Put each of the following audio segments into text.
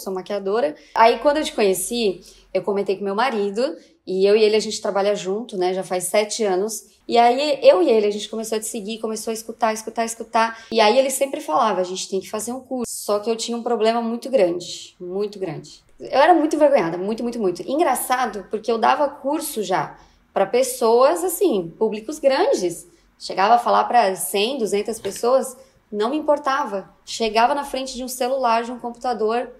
sou maquiadora. Aí quando eu te conheci, eu comentei com meu marido e eu e ele a gente trabalha junto, né? Já faz sete anos. E aí eu e ele a gente começou a te seguir, começou a escutar, escutar, escutar. E aí ele sempre falava, a gente tem que fazer um curso. Só que eu tinha um problema muito grande, muito grande. Eu era muito envergonhada, muito, muito, muito. Engraçado, porque eu dava curso já para pessoas assim, públicos grandes. Chegava a falar para 100, 200 pessoas, não me importava. Chegava na frente de um celular, de um computador,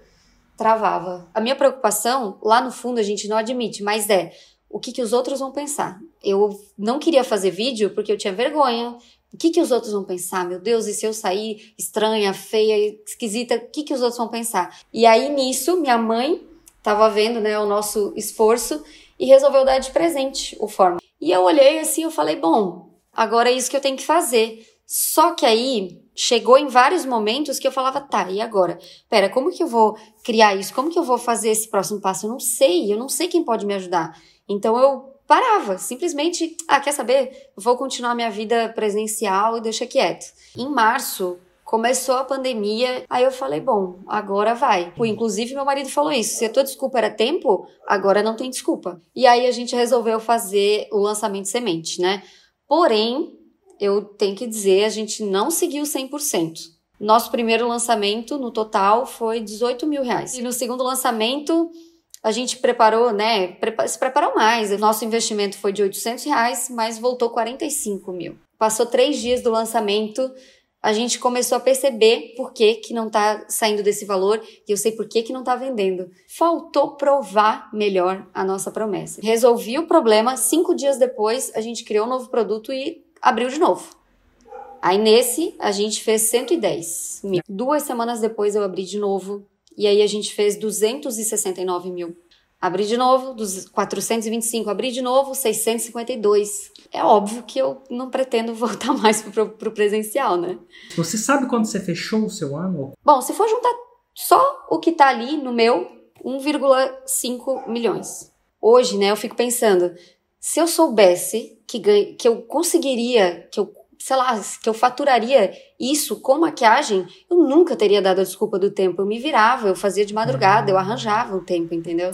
travava. A minha preocupação, lá no fundo a gente não admite, mas é o que, que os outros vão pensar. Eu não queria fazer vídeo porque eu tinha vergonha. O que, que os outros vão pensar? Meu Deus, e se eu sair estranha, feia, esquisita, o que, que os outros vão pensar? E aí nisso, minha mãe estava vendo né, o nosso esforço e resolveu dar de presente o forma. E eu olhei assim, eu falei, bom, agora é isso que eu tenho que fazer. Só que aí chegou em vários momentos que eu falava, tá, e agora? Pera, como que eu vou criar isso? Como que eu vou fazer esse próximo passo? Eu não sei, eu não sei quem pode me ajudar. Então eu parava, simplesmente, ah, quer saber? Vou continuar minha vida presencial e deixa quieto. Em março, começou a pandemia, aí eu falei, bom, agora vai. Inclusive, meu marido falou isso: se a tua desculpa era tempo, agora não tem desculpa. E aí a gente resolveu fazer o lançamento semente, né? Porém, eu tenho que dizer, a gente não seguiu 100%. Nosso primeiro lançamento, no total, foi 18 mil reais. E no segundo lançamento, a gente preparou, né? Se preparou mais. Nosso investimento foi de 800 reais, mas voltou 45 mil. Passou três dias do lançamento, a gente começou a perceber por que, que não está saindo desse valor e eu sei por que, que não está vendendo. Faltou provar melhor a nossa promessa. Resolvi o problema, cinco dias depois a gente criou um novo produto e abriu de novo. Aí nesse a gente fez 110 mil. Duas semanas depois eu abri de novo e aí a gente fez 269 mil. Abri de novo, dos 425, abri de novo, 652. É óbvio que eu não pretendo voltar mais pro, pro presencial, né? Você sabe quando você fechou o seu ano? Bom, se for juntar só o que tá ali no meu, 1,5 milhões. Hoje, né, eu fico pensando, se eu soubesse que, ganha, que eu conseguiria, que eu, sei lá, que eu faturaria isso com maquiagem, eu nunca teria dado a desculpa do tempo. Eu me virava, eu fazia de madrugada, eu arranjava o tempo, entendeu?